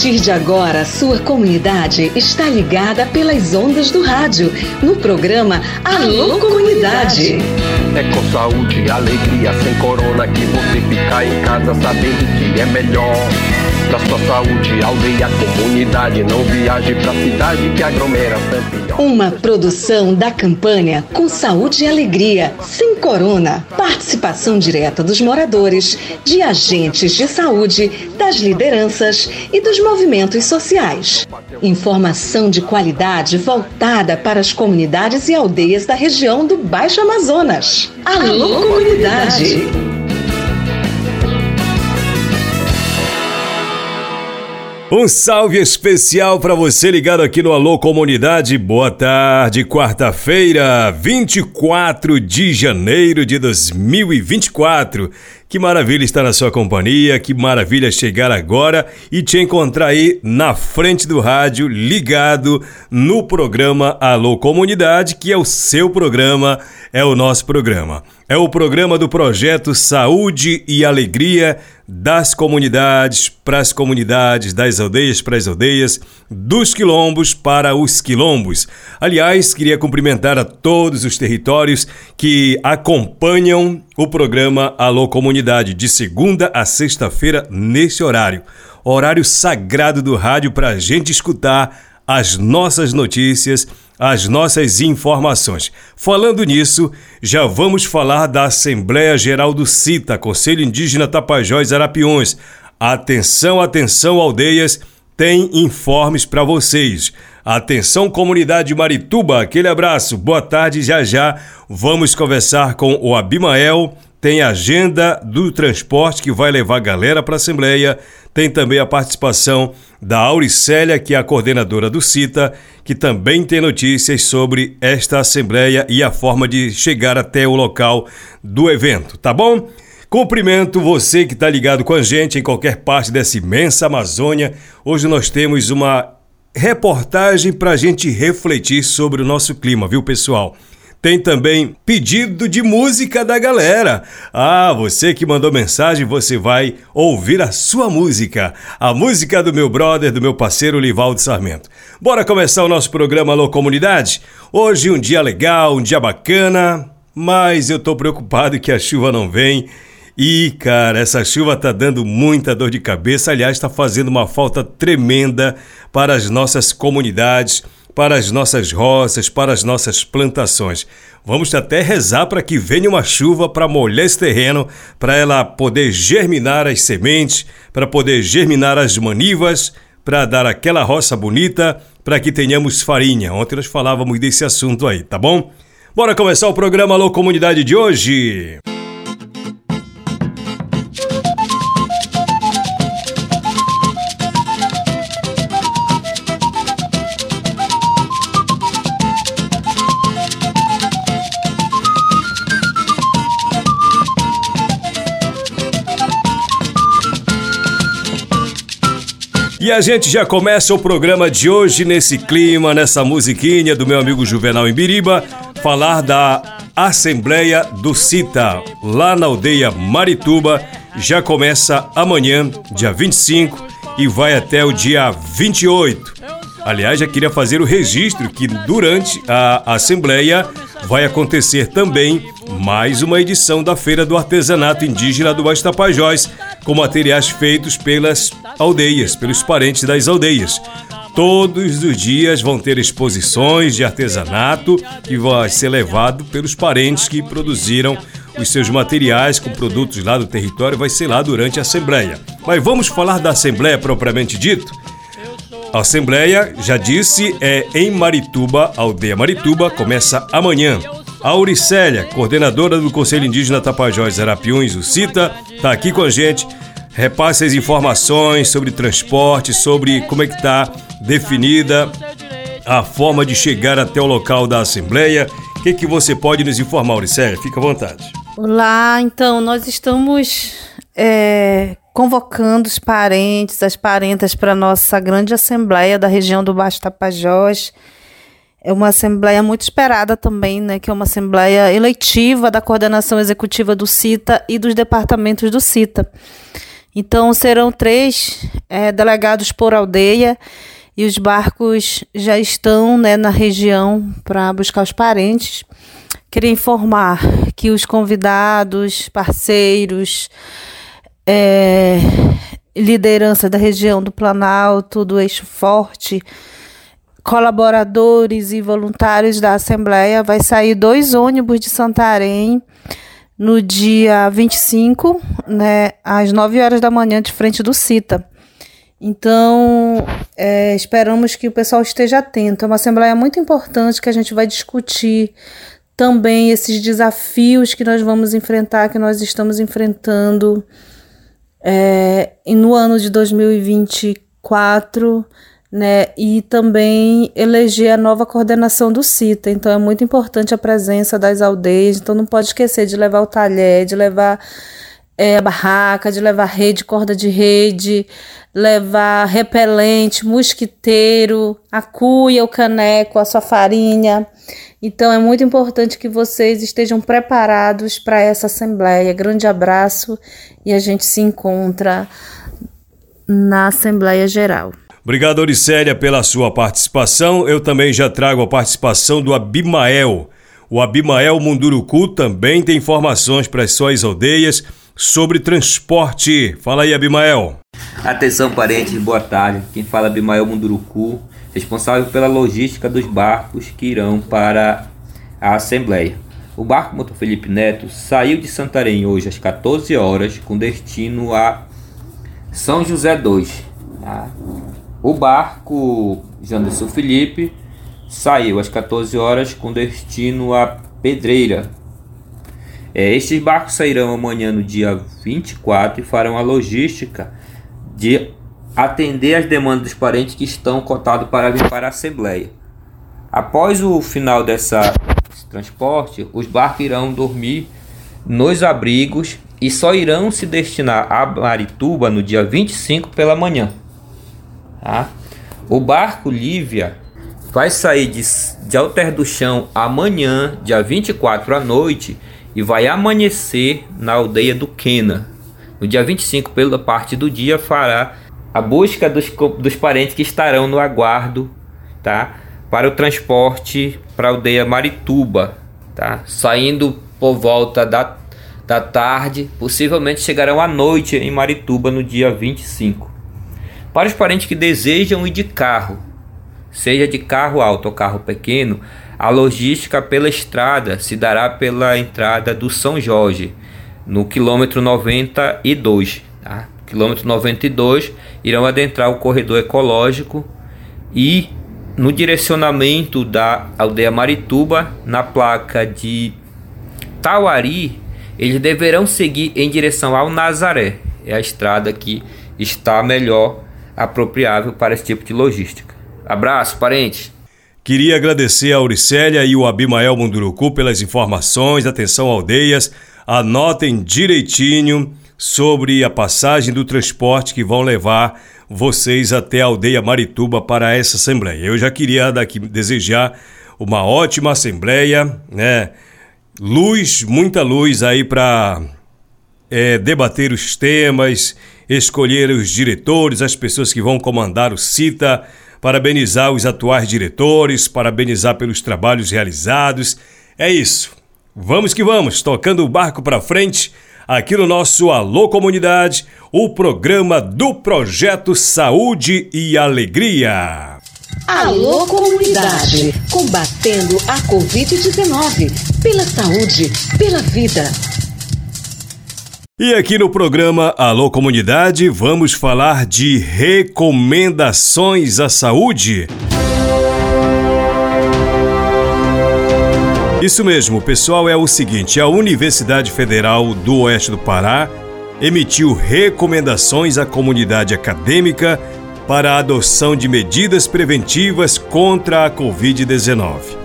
partir de agora, sua comunidade está ligada pelas ondas do rádio, no programa Alô Comunidade. É com saúde e alegria, sem corona, que você fica em casa sabendo que é melhor. Pra sua saúde, aldeia, comunidade, não viaje pra cidade que aglomeração é pior. Uma produção da campanha Com Saúde e Alegria, sem corona. Participação direta dos moradores, de agentes de saúde, das lideranças e dos movimentos sociais. Informação de qualidade voltada para as comunidades e aldeias da região do Baixo Amazonas. Alô, comunidade! Um salve especial para você ligado aqui no Alô Comunidade. Boa tarde, quarta-feira, 24 de janeiro de 2024. Que maravilha estar na sua companhia, que maravilha chegar agora e te encontrar aí na frente do rádio, ligado no programa Alô Comunidade, que é o seu programa, é o nosso programa. É o programa do projeto Saúde e Alegria das comunidades para as comunidades, das aldeias para as aldeias, dos quilombos para os quilombos. Aliás, queria cumprimentar a todos os territórios que acompanham o programa Alô Comunidade de segunda a sexta-feira nesse horário. Horário sagrado do rádio para a gente escutar as nossas notícias, as nossas informações. Falando nisso, já vamos falar da Assembleia Geral do CITA, Conselho Indígena Tapajós Arapiões. Atenção, atenção, aldeias, tem informes para vocês. Atenção, comunidade Marituba, aquele abraço, boa tarde, já já vamos conversar com o Abimael, tem a agenda do transporte que vai levar a galera para a Assembleia, tem também a participação da Auricélia, que é a coordenadora do CITA, que também tem notícias sobre esta Assembleia e a forma de chegar até o local do evento, tá bom? Cumprimento você que está ligado com a gente em qualquer parte dessa imensa Amazônia. Hoje nós temos uma reportagem para a gente refletir sobre o nosso clima, viu, pessoal? Tem também pedido de música da galera. Ah, você que mandou mensagem, você vai ouvir a sua música. A música do meu brother, do meu parceiro Livaldo Sarmento. Bora começar o nosso programa Alô Comunidade? Hoje um dia legal, um dia bacana, mas eu tô preocupado que a chuva não vem. E, cara, essa chuva tá dando muita dor de cabeça. Aliás, está fazendo uma falta tremenda para as nossas comunidades para as nossas roças, para as nossas plantações. Vamos até rezar para que venha uma chuva para molhar esse terreno, para ela poder germinar as sementes, para poder germinar as manivas, para dar aquela roça bonita, para que tenhamos farinha. Ontem nós falávamos desse assunto aí, tá bom? Bora começar o programa Alô Comunidade de hoje. E a gente já começa o programa de hoje nesse clima, nessa musiquinha do meu amigo Juvenal Imbiriba, falar da Assembleia do CITA, lá na aldeia Marituba. Já começa amanhã, dia 25, e vai até o dia 28. Aliás, já queria fazer o registro que durante a Assembleia vai acontecer também mais uma edição da Feira do Artesanato Indígena do Baixo Tapajós, com materiais feitos pelas aldeias, pelos parentes das aldeias. Todos os dias vão ter exposições de artesanato que vai ser levado pelos parentes que produziram os seus materiais com produtos lá do território, vai ser lá durante a Assembleia. Mas vamos falar da Assembleia propriamente dito? A Assembleia, já disse, é em Marituba, aldeia Marituba, começa amanhã. Auricélia, coordenadora do Conselho Indígena Tapajós Arapiões, o CITA, está aqui com a gente. Repasse as informações sobre transporte, sobre como é que está definida a forma de chegar até o local da Assembleia. O que, que você pode nos informar, Auricélia? Fica à vontade. Olá, então, nós estamos é, convocando os parentes, as parentas para a nossa grande assembleia da região do Baixo Tapajós. É uma assembleia muito esperada também, né, que é uma assembleia eleitiva da coordenação executiva do CITA e dos departamentos do CITA. Então serão três é, delegados por aldeia e os barcos já estão né, na região para buscar os parentes. Queria informar que os convidados, parceiros, é, liderança da região do Planalto, do Eixo Forte, colaboradores e voluntários da Assembleia, vai sair dois ônibus de Santarém no dia 25, né, às 9 horas da manhã, de frente do CITA. Então, é, esperamos que o pessoal esteja atento. É uma assembleia muito importante que a gente vai discutir também esses desafios que nós vamos enfrentar, que nós estamos enfrentando é, no ano de 2024 né? E também eleger a nova coordenação do CITA. Então é muito importante a presença das aldeias. Então não pode esquecer de levar o talher, de levar é, a barraca, de levar rede, corda de rede, levar repelente, mosquiteiro, a cuia, o caneco, a sua farinha. Então é muito importante que vocês estejam preparados para essa assembleia. Grande abraço e a gente se encontra na Assembleia Geral. Obrigado, Auricélia, pela sua participação. Eu também já trago a participação do Abimael. O Abimael Munduruku também tem informações para as suas aldeias sobre transporte. Fala aí, Abimael. Atenção, parentes, boa tarde. Quem fala é Abimael Munduruku, responsável pela logística dos barcos que irão para a Assembleia. O barco Motor Felipe Neto saiu de Santarém hoje às 14 horas com destino a São José 2. Tá? O barco Janderson Felipe saiu às 14 horas com destino a Pedreira. É, estes barcos sairão amanhã no dia 24 e farão a logística de atender as demandas dos parentes que estão cotados para vir para a Assembleia. Após o final dessa, transporte, os barcos irão dormir nos abrigos e só irão se destinar a Marituba no dia 25 pela manhã. Tá? O barco Lívia vai sair de, de Alter do Chão amanhã, dia 24 à noite, e vai amanhecer na aldeia do Quena. No dia 25, pela parte do dia, fará a busca dos, dos parentes que estarão no aguardo tá? para o transporte para a aldeia Marituba. Tá? Saindo por volta da, da tarde, possivelmente chegarão à noite em Marituba no dia 25. Para os parentes que desejam ir de carro, seja de carro alto ou carro pequeno, a logística pela estrada se dará pela entrada do São Jorge, no quilômetro 92. Tá? Quilômetro 92 irão adentrar o corredor ecológico e no direcionamento da aldeia Marituba, na placa de Tauari, eles deverão seguir em direção ao Nazaré. É a estrada que está melhor apropriável para esse tipo de logística. Abraço, parente! Queria agradecer a Auricélia e o Abimael Munduruku pelas informações. Atenção, aldeias, anotem direitinho sobre a passagem do transporte que vão levar vocês até a aldeia Marituba para essa assembleia. Eu já queria daqui desejar uma ótima assembleia, né? Luz, muita luz aí para é, debater os temas escolher os diretores, as pessoas que vão comandar o CITA, parabenizar os atuais diretores, parabenizar pelos trabalhos realizados. É isso. Vamos que vamos, tocando o barco para frente aqui no nosso Alô Comunidade, o programa do projeto Saúde e Alegria. Alô Comunidade, combatendo a Covid-19, pela saúde, pela vida. E aqui no programa Alô Comunidade vamos falar de recomendações à saúde. Isso mesmo, pessoal, é o seguinte: a Universidade Federal do Oeste do Pará emitiu recomendações à comunidade acadêmica para a adoção de medidas preventivas contra a Covid-19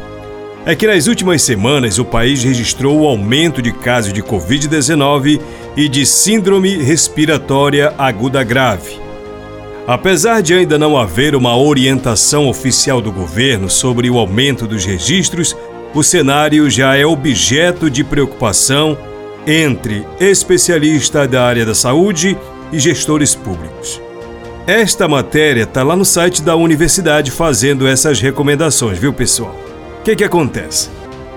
é que nas últimas semanas o país registrou o aumento de casos de Covid-19 e de síndrome respiratória aguda grave. Apesar de ainda não haver uma orientação oficial do governo sobre o aumento dos registros, o cenário já é objeto de preocupação entre especialistas da área da saúde e gestores públicos. Esta matéria está lá no site da universidade fazendo essas recomendações, viu pessoal? O que, que acontece?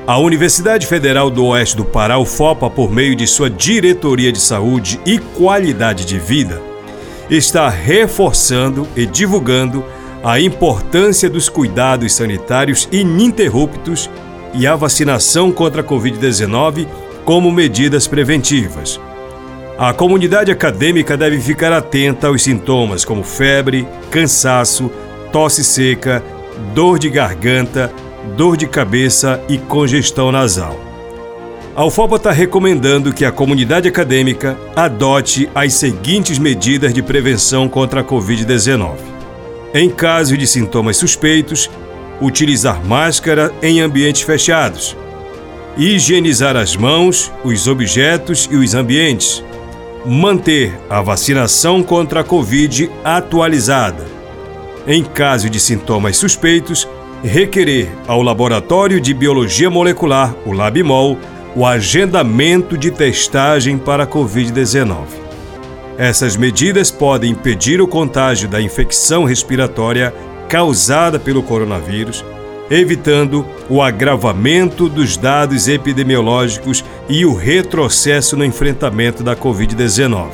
A Universidade Federal do Oeste do Pará, UFOPA, por meio de sua Diretoria de Saúde e Qualidade de Vida, está reforçando e divulgando a importância dos cuidados sanitários ininterruptos e a vacinação contra a Covid-19 como medidas preventivas. A comunidade acadêmica deve ficar atenta aos sintomas como febre, cansaço, tosse seca, dor de garganta, dor de cabeça e congestão nasal. A UFOPA está recomendando que a comunidade acadêmica adote as seguintes medidas de prevenção contra a Covid-19. Em caso de sintomas suspeitos, utilizar máscara em ambientes fechados, higienizar as mãos, os objetos e os ambientes, manter a vacinação contra a Covid atualizada. Em caso de sintomas suspeitos, requerer ao Laboratório de Biologia Molecular, o LabMol, o agendamento de testagem para a Covid-19. Essas medidas podem impedir o contágio da infecção respiratória causada pelo coronavírus, evitando o agravamento dos dados epidemiológicos e o retrocesso no enfrentamento da Covid-19.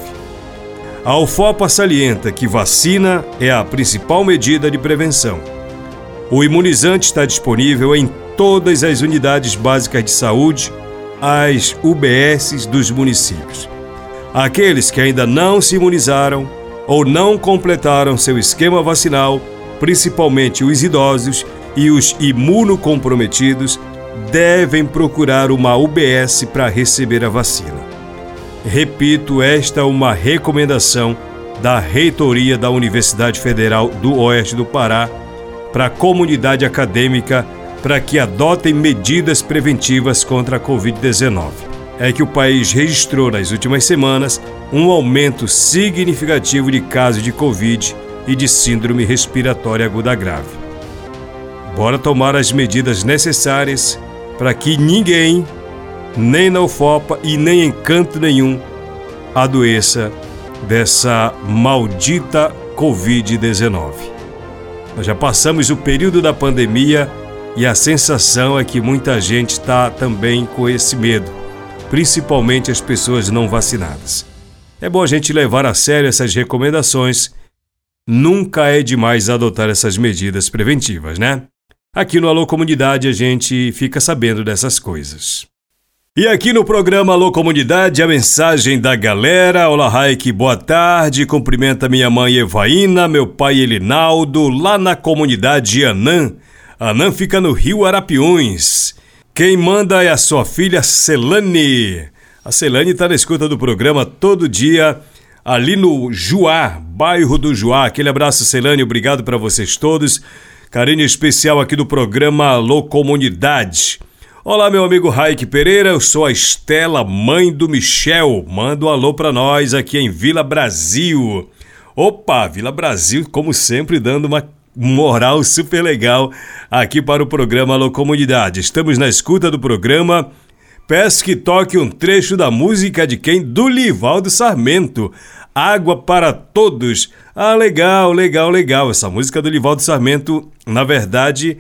A UFOPA salienta que vacina é a principal medida de prevenção. O imunizante está disponível em todas as unidades básicas de saúde, as UBSs dos municípios. Aqueles que ainda não se imunizaram ou não completaram seu esquema vacinal, principalmente os idosos e os imunocomprometidos, devem procurar uma UBS para receber a vacina. Repito, esta é uma recomendação da Reitoria da Universidade Federal do Oeste do Pará para a comunidade acadêmica para que adotem medidas preventivas contra a Covid-19. É que o país registrou nas últimas semanas um aumento significativo de casos de Covid e de síndrome respiratória aguda grave. Bora tomar as medidas necessárias para que ninguém, nem na UFOPA e nem em canto nenhum, adoeça dessa maldita Covid-19. Nós já passamos o período da pandemia e a sensação é que muita gente está também com esse medo, principalmente as pessoas não vacinadas. É bom a gente levar a sério essas recomendações. Nunca é demais adotar essas medidas preventivas, né? Aqui no Alô Comunidade a gente fica sabendo dessas coisas. E aqui no programa Alô Comunidade, a mensagem da galera. Olá, Raik, boa tarde. Cumprimenta minha mãe Evaína, meu pai Elinaldo, lá na comunidade Anã, Anã fica no Rio Arapiuns. Quem manda é a sua filha Celane. A Celane está na escuta do programa todo dia, ali no Juá, bairro do Juá. Aquele abraço, Celane, obrigado para vocês todos. Carinho especial aqui do programa Alô Comunidade. Olá, meu amigo Raik Pereira, eu sou a Estela, mãe do Michel. Manda um alô para nós aqui em Vila Brasil. Opa, Vila Brasil, como sempre, dando uma moral super legal aqui para o programa Alô Comunidade. Estamos na escuta do programa. Peço que toque um trecho da música de quem? Do Livaldo Sarmento. Água para Todos. Ah, legal, legal, legal. Essa música do Livaldo Sarmento, na verdade,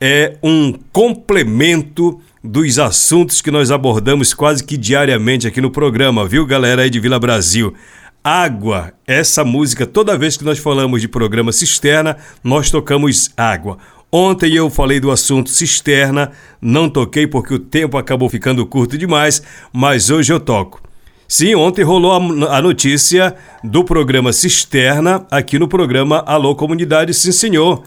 é um complemento dos assuntos que nós abordamos quase que diariamente aqui no programa, viu, galera aí de Vila Brasil? Água. Essa música, toda vez que nós falamos de programa cisterna, nós tocamos água. Ontem eu falei do assunto cisterna, não toquei porque o tempo acabou ficando curto demais, mas hoje eu toco. Sim, ontem rolou a, notícia do programa Cisterna aqui no programa Alô Comunidade, sim senhor.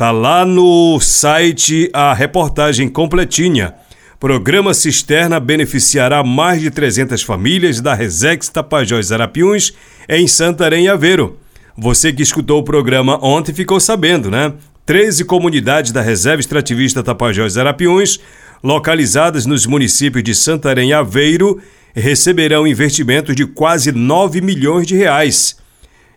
Tá lá no site a reportagem completinha. Programa Cisterna beneficiará mais de 300 famílias da Resex Tapajós Arapiuns em Santarém e Aveiro. Você que escutou o programa ontem ficou sabendo, né? 13 comunidades da Reserva Extrativista Tapajós Arapiuns, localizadas nos municípios de Santarém e Aveiro, receberão investimentos de quase 9 milhões de reais.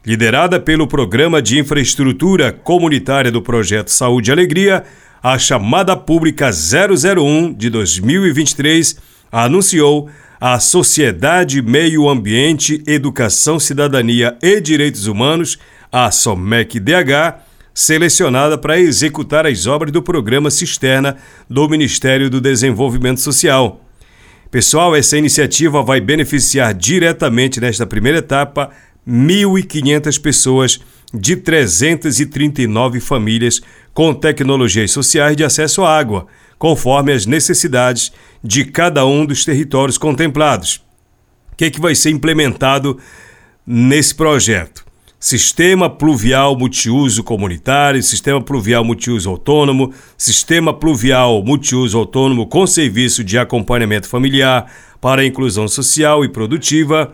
Liderada pelo Programa de Infraestrutura Comunitária do Projeto Saúde e Alegria, a chamada pública 001 de 2023 anunciou a Sociedade Meio Ambiente, Educação, Cidadania e Direitos Humanos, a SOMEC-DH, selecionada para executar as obras do programa Cisterna do Ministério do Desenvolvimento Social. Pessoal, essa iniciativa vai beneficiar diretamente nesta primeira etapa 1.500 pessoas de 339 famílias com tecnologias sociais de acesso à água, conforme as necessidades de cada um dos territórios contemplados. O que, é que vai ser implementado nesse projeto? Sistema pluvial multiuso comunitário, sistema pluvial multiuso autônomo, sistema pluvial multiuso autônomo com serviço de acompanhamento familiar para a inclusão social e produtiva,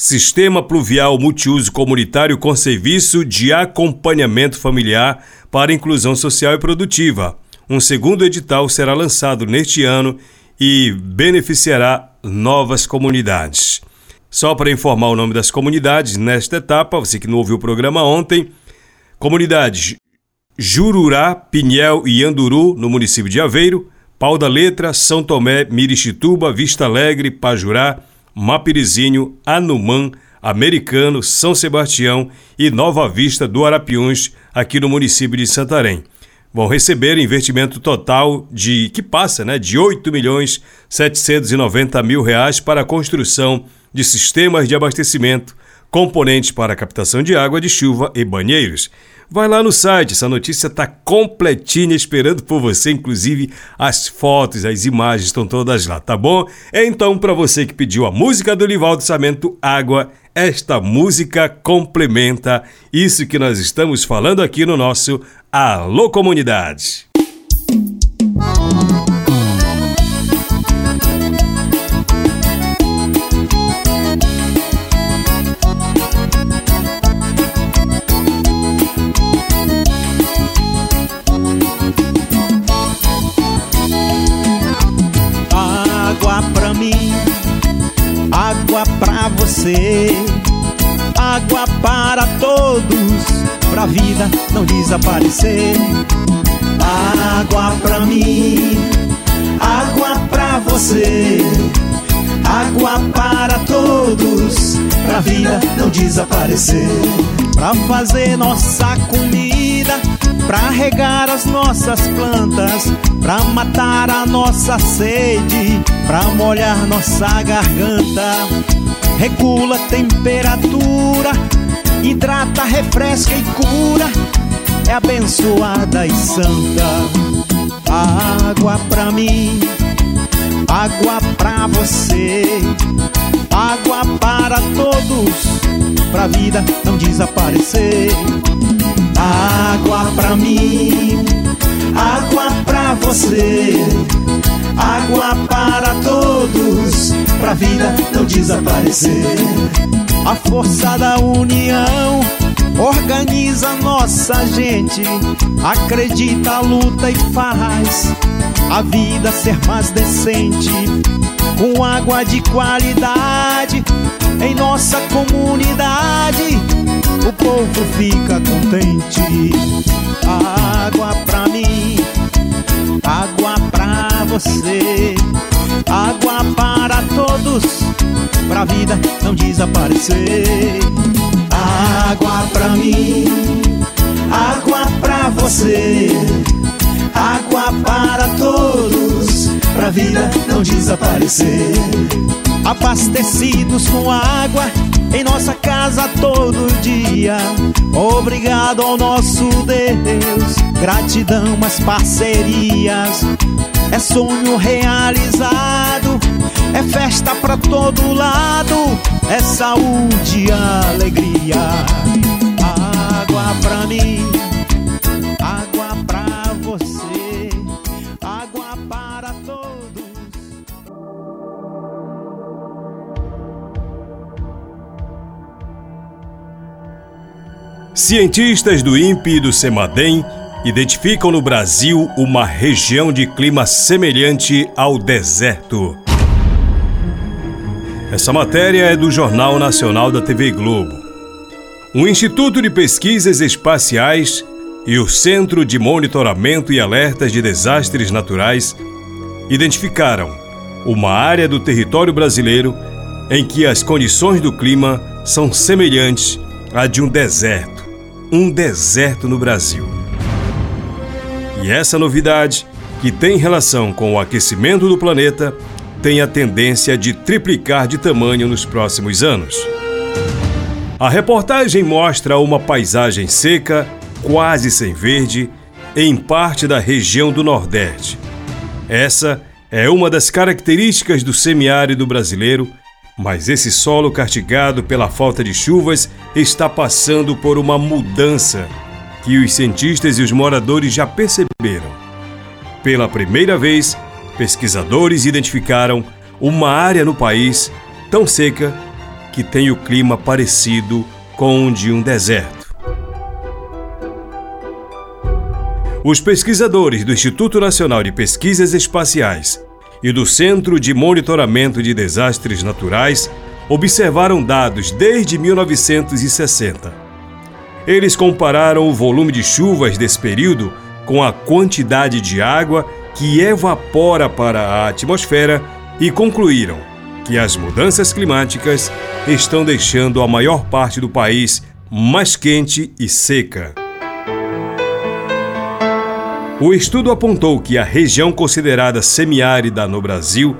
sistema pluvial multiuso comunitário com serviço de acompanhamento familiar para inclusão social e produtiva. Um segundo edital será lançado neste ano e beneficiará novas comunidades. Só para informar o nome das comunidades, nesta etapa, você que não ouviu o programa ontem, comunidades Jururá, Pinhel e Anduru, no município de Aveiro, Pau da Letra, São Tomé, Mirixituba, Vista Alegre, Pajurá, Mapirizinho, Anumã, Americano, São Sebastião e Nova Vista do Arapiuns, aqui no município de Santarém. Vão receber investimento total de que passa, né, de 8 milhões 790 mil reais para a construção de sistemas de abastecimento, componentes para captação de água de chuva e banheiros. Vai lá no site, essa notícia está completinha esperando por você, inclusive as fotos, as imagens estão todas lá, tá bom? Então, para você que pediu a música do Livaldo Samento Água, esta música complementa isso que nós estamos falando aqui no nosso Alô Comunidade. Desaparecer. Pra fazer nossa comida, pra regar as nossas plantas, pra matar a nossa sede, pra molhar nossa garganta regula a temperatura, hidrata, refresca e cura, é abençoada e santa. Água pra mim, água pra você, água para todos, pra vida não desaparecer. Água pra mim, água pra você, água para todos pra vida não desaparecer. A força da união organiza nossa gente, acredita, luta e faz a vida ser mais decente. Com água de qualidade em nossa comunidade, o povo fica contente. Água pra mim, água pra você Água para todos, pra vida não desaparecer. Água pra mim, água pra você. Água para todos, pra vida não desaparecer. Abastecidos com água em nossa casa todo dia. Obrigado ao nosso Deus, gratidão às parcerias é sonho realizado, é festa pra todo lado, é saúde e alegria. Água pra mim, Cientistas do INPE e do CEMADEM identificam no Brasil uma região de clima semelhante ao deserto. Essa matéria é do Jornal Nacional da TV Globo. O Instituto de Pesquisas Espaciais e o Centro de Monitoramento e Alertas de Desastres Naturais identificaram uma área do território brasileiro em que as condições do clima são semelhantes à de um deserto, um deserto no Brasil. E essa novidade, que tem relação com o aquecimento do planeta, tem a tendência de triplicar de tamanho nos próximos anos. A reportagem mostra uma paisagem seca, quase sem verde, em parte da região do Nordeste. Essa é uma das características do semiárido brasileiro, mas esse solo castigado pela falta de chuvas está passando por uma mudança que os cientistas e os moradores já perceberam. Pela primeira vez, pesquisadores identificaram uma área no país tão seca que tem o clima parecido com o de um deserto. Os pesquisadores do Instituto Nacional de Pesquisas Espaciais e do Centro de Monitoramento de Desastres Naturais observaram dados desde 1960. Eles compararam o volume de chuvas desse período com a quantidade de água que evapora para a atmosfera e concluíram que as mudanças climáticas estão deixando a maior parte do país mais quente e seca. O estudo apontou que a região considerada semiárida no Brasil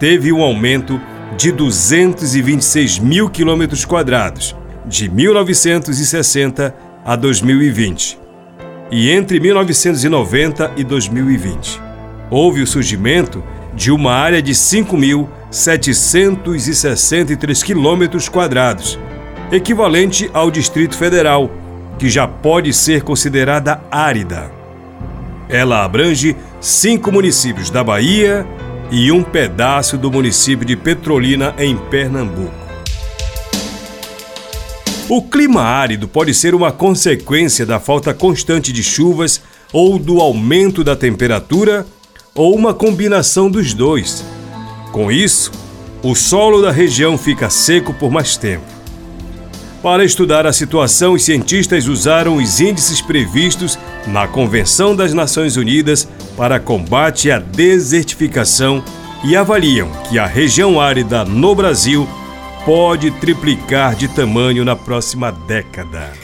teve um aumento de 226 mil quilômetros quadrados de 1960 a 2020 e entre 1990 e 2020. Houve o surgimento de uma área de 5.763 quilômetros quadrados, equivalente ao Distrito Federal, que já pode ser considerada árida. Ela abrange cinco municípios da Bahia e um pedaço do município de Petrolina, em Pernambuco. O clima árido pode ser uma consequência da falta constante de chuvas ou do aumento da temperatura ou uma combinação dos dois. Com isso, o solo da região fica seco por mais tempo. Para estudar a situação, os cientistas usaram os índices previstos na Convenção das Nações Unidas para combate à desertificação e avaliam que a região árida no Brasil pode triplicar de tamanho na próxima década.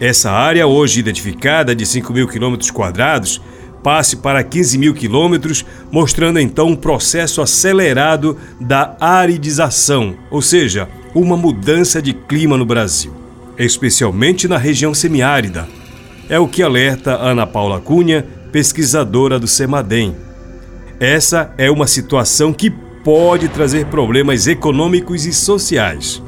Essa área, hoje identificada de 5 mil quilômetros quadrados, passe para 15 mil quilômetros, mostrando então um processo acelerado da aridização, ou seja, uma mudança de clima no Brasil, especialmente na região semiárida. É o que alerta Ana Paula Cunha, pesquisadora do CEMADEM. Essa é uma situação que pode trazer problemas econômicos e sociais.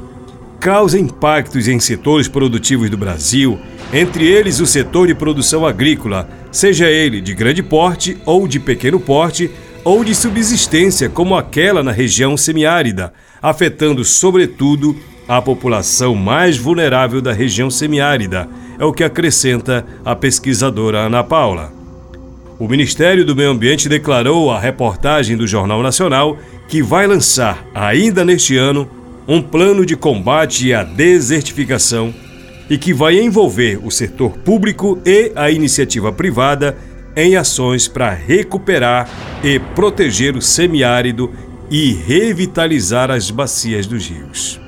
Causa impactos em setores produtivos do Brasil, entre eles o setor de produção agrícola, seja ele de grande porte ou de pequeno porte, ou de subsistência, como aquela na região semiárida, afetando sobretudo a população mais vulnerável da região semiárida, é o que acrescenta a pesquisadora Ana Paula. O Ministério do Meio Ambiente declarou à reportagem do Jornal Nacional que vai lançar, ainda neste ano, um plano de combate à desertificação e que vai envolver o setor público e a iniciativa privada em ações para recuperar e proteger o semiárido e revitalizar as bacias dos rios.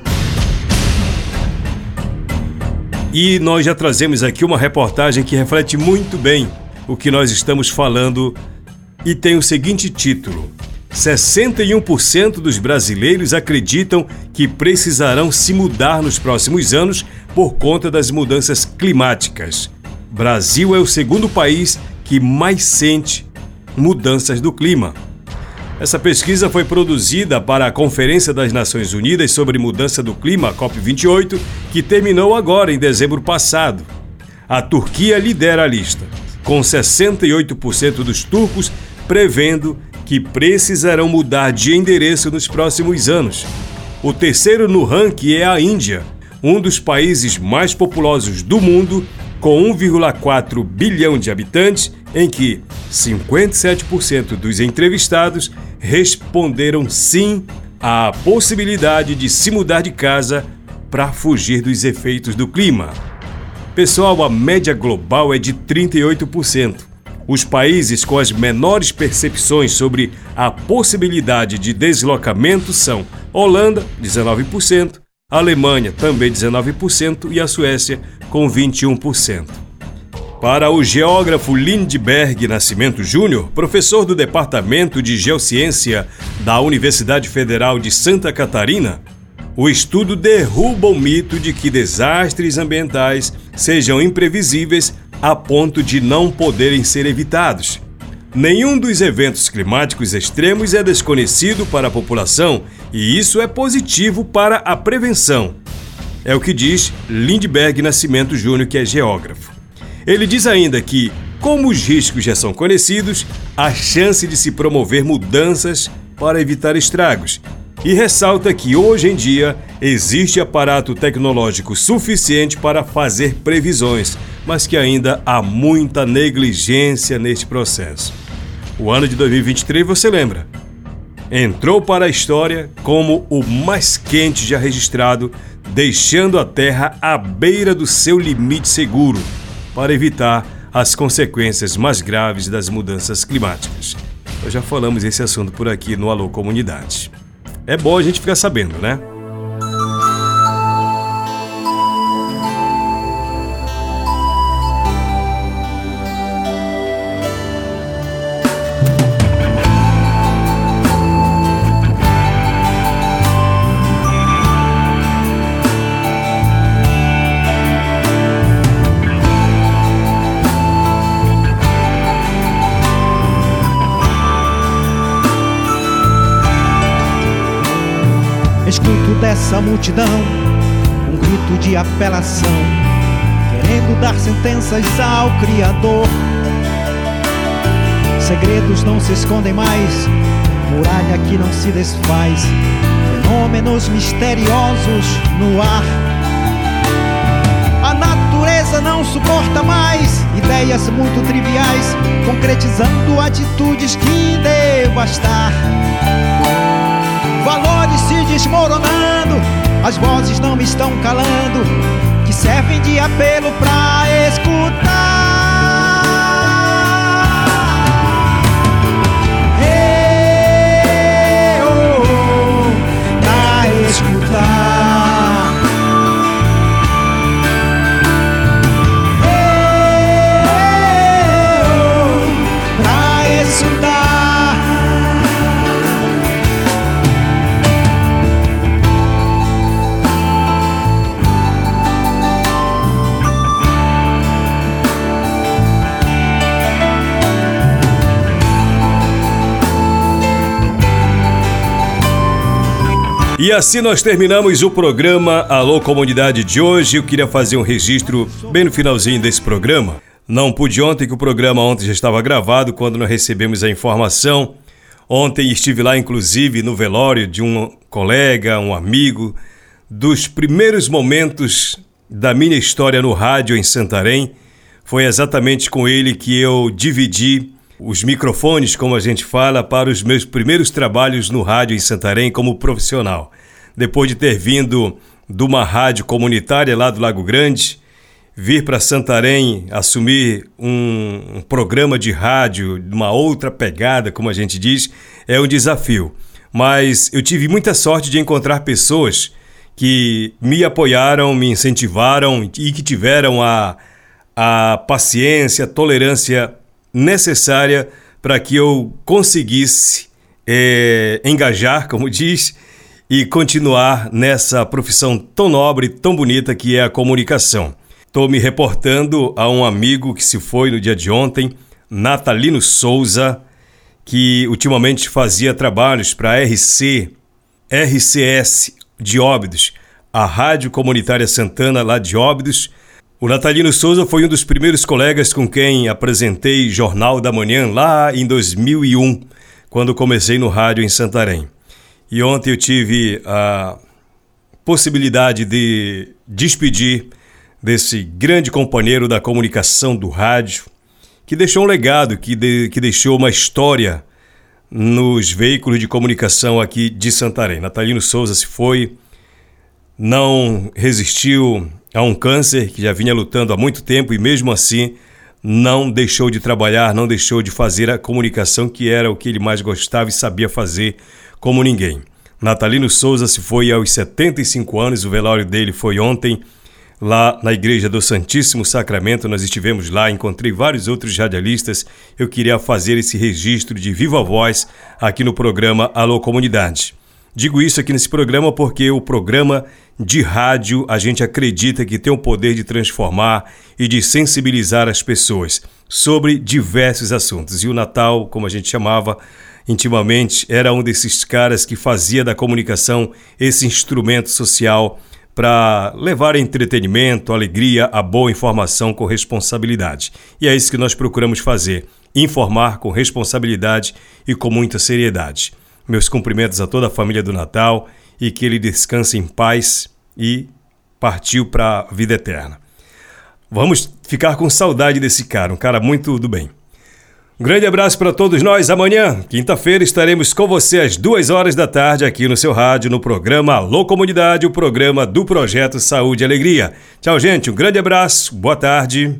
E nós já trazemos aqui uma reportagem que reflete muito bem o que nós estamos falando e tem o seguinte título: 61% dos brasileiros acreditam que precisarão se mudar nos próximos anos por conta das mudanças climáticas. Brasil é o segundo país que mais sente mudanças do clima. Essa pesquisa foi produzida para a Conferência das Nações Unidas sobre Mudança do Clima, COP28, que terminou agora em dezembro passado. A Turquia lidera a lista, com 68% dos turcos prevendo que precisarão mudar de endereço nos próximos anos. O terceiro no ranking é a Índia, um dos países mais populosos do mundo, com 1,4 bilhão de habitantes, em que 57% dos entrevistados responderam sim à possibilidade de se mudar de casa para fugir dos efeitos do clima. Pessoal, a média global é de 38%. Os países com as menores percepções sobre a possibilidade de deslocamento são Holanda, 19%, Alemanha, também 19%, e a Suécia, com 21%. Para o geógrafo Lindbergh Nascimento Júnior, professor do Departamento de Geociência da Universidade Federal de Santa Catarina, o estudo derruba o mito de que desastres ambientais sejam imprevisíveis a ponto de não poderem ser evitados. Nenhum dos eventos climáticos extremos é desconhecido para a população e isso é positivo para a prevenção. É o que diz Lindbergh Nascimento Júnior, que é geógrafo. Ele diz ainda que, como os riscos já são conhecidos, há chance de se promover mudanças para evitar estragos. E ressalta que hoje em dia existe aparato tecnológico suficiente para fazer previsões, mas que ainda há muita negligência neste processo. O ano de 2023, você lembra? Entrou para a história como o mais quente já registrado, deixando a Terra à beira do seu limite seguro para evitar as consequências mais graves das mudanças climáticas. Nós já falamos esse assunto por aqui no Alô Comunidade. É bom a gente ficar sabendo, né? Multidão um grito de apelação, querendo dar sentenças ao Criador. Segredos não se escondem mais, muralha que não se desfaz, fenômenos misteriosos no ar. A natureza não suporta mais ideias muito triviais, concretizando atitudes que devastar valores se desmoronando, as vozes não me estão calando, que servem de apelo pra escutar. E assim nós terminamos o programa Alô Comunidade de hoje. Eu queria fazer um registro bem no finalzinho desse programa. Não pude ontem, que o programa ontem já estava gravado quando nós recebemos a informação. Ontem estive lá, inclusive, no velório de um colega, um amigo, dos primeiros momentos da minha história no rádio em Santarém. Foi exatamente com ele que eu dividi os microfones, como a gente fala, para os meus primeiros trabalhos no rádio em Santarém como profissional. Depois de ter vindo de uma rádio comunitária lá do Lago Grande, vir para Santarém assumir um, um, programa de rádio, uma outra pegada, como a gente diz, é um desafio. Mas eu tive muita sorte de encontrar pessoas que me apoiaram, me incentivaram e que tiveram a, a paciência, a tolerância necessária para que eu conseguisse é, engajar, como diz, e continuar nessa profissão tão nobre, tão bonita que é a comunicação. Estou me reportando a um amigo que se foi no dia de ontem, Natalino Souza, que ultimamente fazia trabalhos para a RC, RCS de Óbidos, a Rádio Comunitária Santana lá de Óbidos, o Natalino Souza foi um dos primeiros colegas com quem apresentei Jornal da Manhã lá em 2001, quando comecei no rádio em Santarém. E ontem eu tive a possibilidade de despedir desse grande companheiro da comunicação do rádio, que deixou um legado, que, de, que deixou uma história nos veículos de comunicação aqui de Santarém. Natalino Souza se foi, não resistiu a um câncer que já vinha lutando há muito tempo e mesmo assim não deixou de trabalhar, não deixou de fazer a comunicação que era o que ele mais gostava e sabia fazer como ninguém. Natalino Souza se foi aos 75 anos, o velório dele foi ontem, lá na Igreja do Santíssimo Sacramento. Nós estivemos lá, encontrei vários outros radialistas. Eu queria fazer esse registro de viva voz aqui no programa Alô Comunidade. Digo isso aqui nesse programa porque o programa de rádio a gente acredita que tem o poder de transformar e de sensibilizar as pessoas sobre diversos assuntos. E o Natal, como a gente chamava intimamente, era um desses caras que fazia da comunicação esse instrumento social para levar entretenimento, alegria, a boa informação com responsabilidade. E é isso que nós procuramos fazer: informar com responsabilidade e com muita seriedade. Meus cumprimentos a toda a família do Natal e que ele descanse em paz e partiu para a vida eterna. Vamos ficar com saudade desse cara, um cara muito do bem. Um grande abraço para todos nós. Amanhã, quinta-feira, estaremos com você às duas horas da tarde aqui no seu rádio, no programa Alô Comunidade, o programa do Projeto Saúde e Alegria. Tchau, gente. Um grande abraço. Boa tarde.